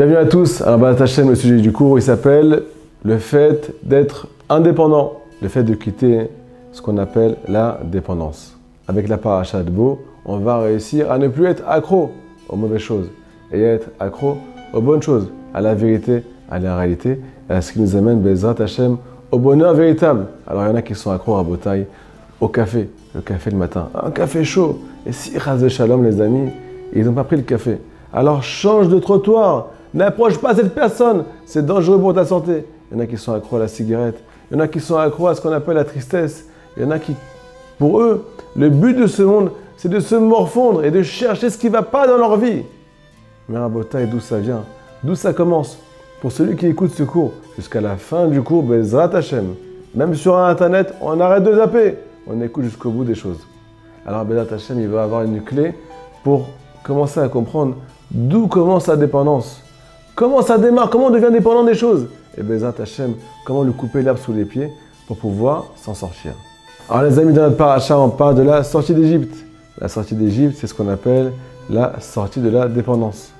Bienvenue à tous. Alors, bah, chaîne, le sujet du cours, il s'appelle le fait d'être indépendant, le fait de quitter ce qu'on appelle la dépendance. Avec la paracha de Beau, on va réussir à ne plus être accro aux mauvaises choses et être accro aux bonnes choses, à la vérité, à la réalité, et à ce qui nous amène, Bezrat Hashem, au bonheur véritable. Alors, il y en a qui sont accros à Botaille, au café, le café le matin, un café chaud. Et si, de Shalom, les amis, ils n'ont pas pris le café. Alors, change de trottoir, N'approche pas cette personne, c'est dangereux pour ta santé. Il y en a qui sont accros à la cigarette, il y en a qui sont accros à ce qu'on appelle la tristesse, il y en a qui, pour eux, le but de ce monde, c'est de se morfondre et de chercher ce qui ne va pas dans leur vie. Mais et d'où ça vient? D'où ça commence? Pour celui qui écoute ce cours, jusqu'à la fin du cours, Bezrat Hashem, même sur Internet, on arrête de zapper, on écoute jusqu'au bout des choses. Alors Bezrat Hashem, il va avoir une clé pour commencer à comprendre d'où commence sa dépendance. Comment ça démarre? Comment on devient dépendant des choses? Et eh Bezat Hashem, comment lui couper l'herbe sous les pieds pour pouvoir s'en sortir? Alors les amis, dans notre paracha, on parle de la sortie d'Égypte. La sortie d'Égypte, c'est ce qu'on appelle la sortie de la dépendance.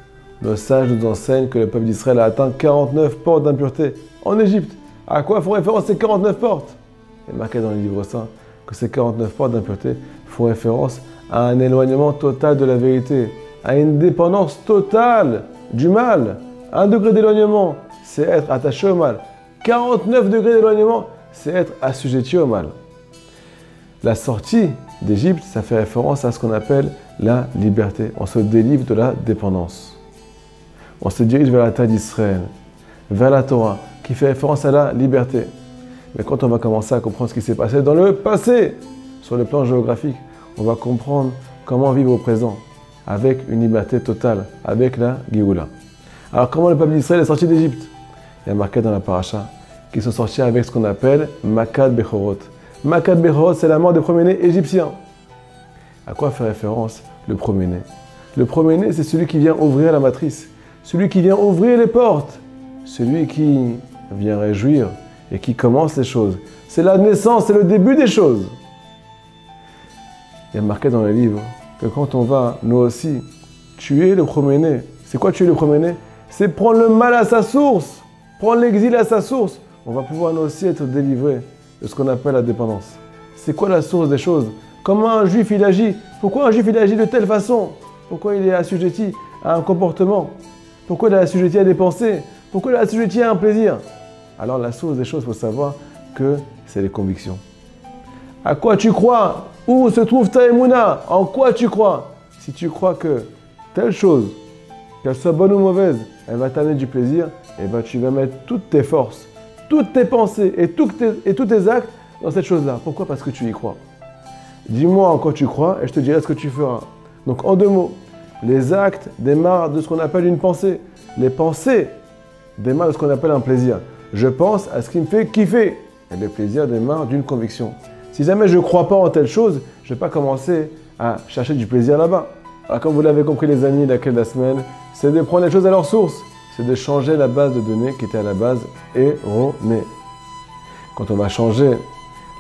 Nos sages nous enseignent que le peuple d'Israël a atteint 49 portes d'impureté en Égypte. À quoi font référence ces 49 portes? Il est marqué dans le livre saint que ces 49 portes d'impureté font référence à un éloignement total de la vérité, à une dépendance totale du mal. Un degré d'éloignement, c'est être attaché au mal. 49 degrés d'éloignement, c'est être assujetti au mal. La sortie d'Égypte, ça fait référence à ce qu'on appelle la liberté. On se délivre de la dépendance. On se dirige vers la terre d'Israël, vers la Torah, qui fait référence à la liberté. Mais quand on va commencer à comprendre ce qui s'est passé dans le passé, sur le plan géographique, on va comprendre comment vivre au présent, avec une liberté totale, avec la Géoula. Alors comment le peuple d'Israël est sorti d'Égypte Il y a marqué dans la paracha qu'ils sont sortis avec ce qu'on appelle Makad Bechorot. Makad Bechorot, c'est la mort des premiers-nés égyptiens. À quoi fait référence le premier-né? Le premier-né, c'est celui qui vient ouvrir la matrice, celui qui vient ouvrir les portes, celui qui vient réjouir et qui commence les choses. C'est la naissance, c'est le début des choses. Il y a marqué dans le livre que quand on va, nous aussi, tuer le premier-né, c'est quoi tuer le premier-né? C'est prendre le mal à sa source, prendre l'exil à sa source. On va pouvoir nous aussi être délivrés de ce qu'on appelle la dépendance. C'est quoi la source des choses? Comment un juif il agit? Pourquoi un juif il agit de telle façon? Pourquoi il est assujetti à un comportement? Pourquoi il est assujetti à des pensées? Pourquoi il est assujetti à un plaisir? Alors la source des choses, il faut savoir que c'est les convictions. À quoi tu crois? Où se trouve ta émouna? En quoi tu crois? Si tu crois que telle chose, qu'elle soit bonne ou mauvaise, elle va t'amener du plaisir, et ben tu vas mettre toutes tes forces, toutes tes pensées et, tous tes actes dans cette chose-là. Pourquoi? Parce que tu y crois. Dis-moi en quoi tu crois et je te dirai ce que tu feras. Donc en deux mots, les actes démarrent de ce qu'on appelle une pensée. Les pensées démarrent de ce qu'on appelle un plaisir. Je pense à ce qui me fait kiffer. Et le plaisir démarre d'une conviction. Si jamais je ne crois pas en telle chose, je ne vais pas commencer à chercher du plaisir là-bas. Alors comme vous l'avez compris les amis, laquelle la semaine, c'est de prendre les choses à leur source. C'est de changer la base de données qui était à la base erronée. Quand on va changer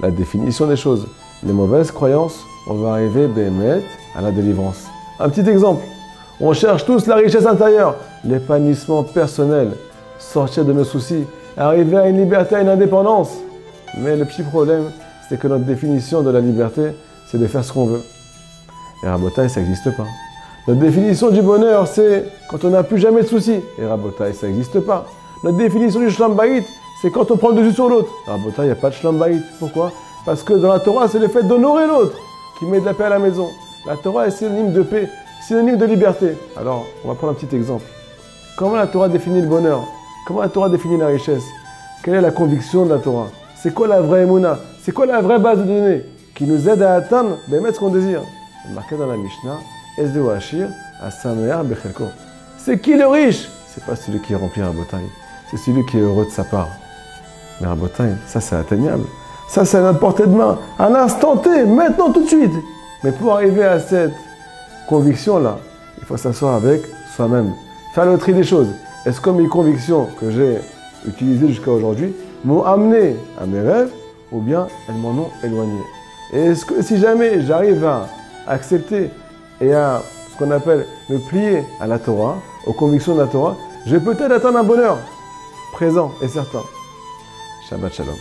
la définition des choses, les mauvaises croyances, on va arriver, Bémet, à la délivrance. Un petit exemple. On cherche tous la richesse intérieure, l'épanouissement personnel, sortir de nos soucis, arriver à une liberté, à une indépendance. Mais le petit problème, c'est que notre définition de la liberté, c'est de faire ce qu'on veut. Et Rabotaï, ça n'existe pas. Notre définition du bonheur, c'est quand on n'a plus jamais de soucis. Et Rabotaï, ça n'existe pas. Notre définition du shlambaït, c'est quand on prend le dessus sur l'autre. Rabotaï, il n'y a pas de shlambaït. Pourquoi? Parce que dans la Torah, c'est le fait d'honorer l'autre qui met de la paix à la maison. La Torah est synonyme de paix, synonyme de liberté. Alors, on va prendre un petit exemple. Comment la Torah définit le bonheur? Comment la Torah définit la richesse? Quelle est la conviction de la Torah? C'est quoi la vraie émouna? C'est quoi la vraie base de données qui nous aide à atteindre, mettre ce qu'on désire? Marqué dans la Mishnah, c'est qui le riche? C'est pas celui qui est rempli à Botaï, c'est celui qui est heureux de sa part. Mais à Botaï, ça c'est atteignable. Ça c'est à notre portée de main, à l'instant T, maintenant tout de suite. Mais pour arriver à cette conviction-là, il faut s'asseoir avec soi-même, faire le tri des choses. Est-ce que mes convictions que j'ai utilisées jusqu'à aujourd'hui m'ont amené à mes rêves ou bien elles m'en ont éloigné? Et est-ce que si jamais j'arrive à accepter et à ce qu'on appelle me plier à la Torah, aux convictions de la Torah, je vais peut-être atteindre un bonheur présent et certain. Shabbat Shalom.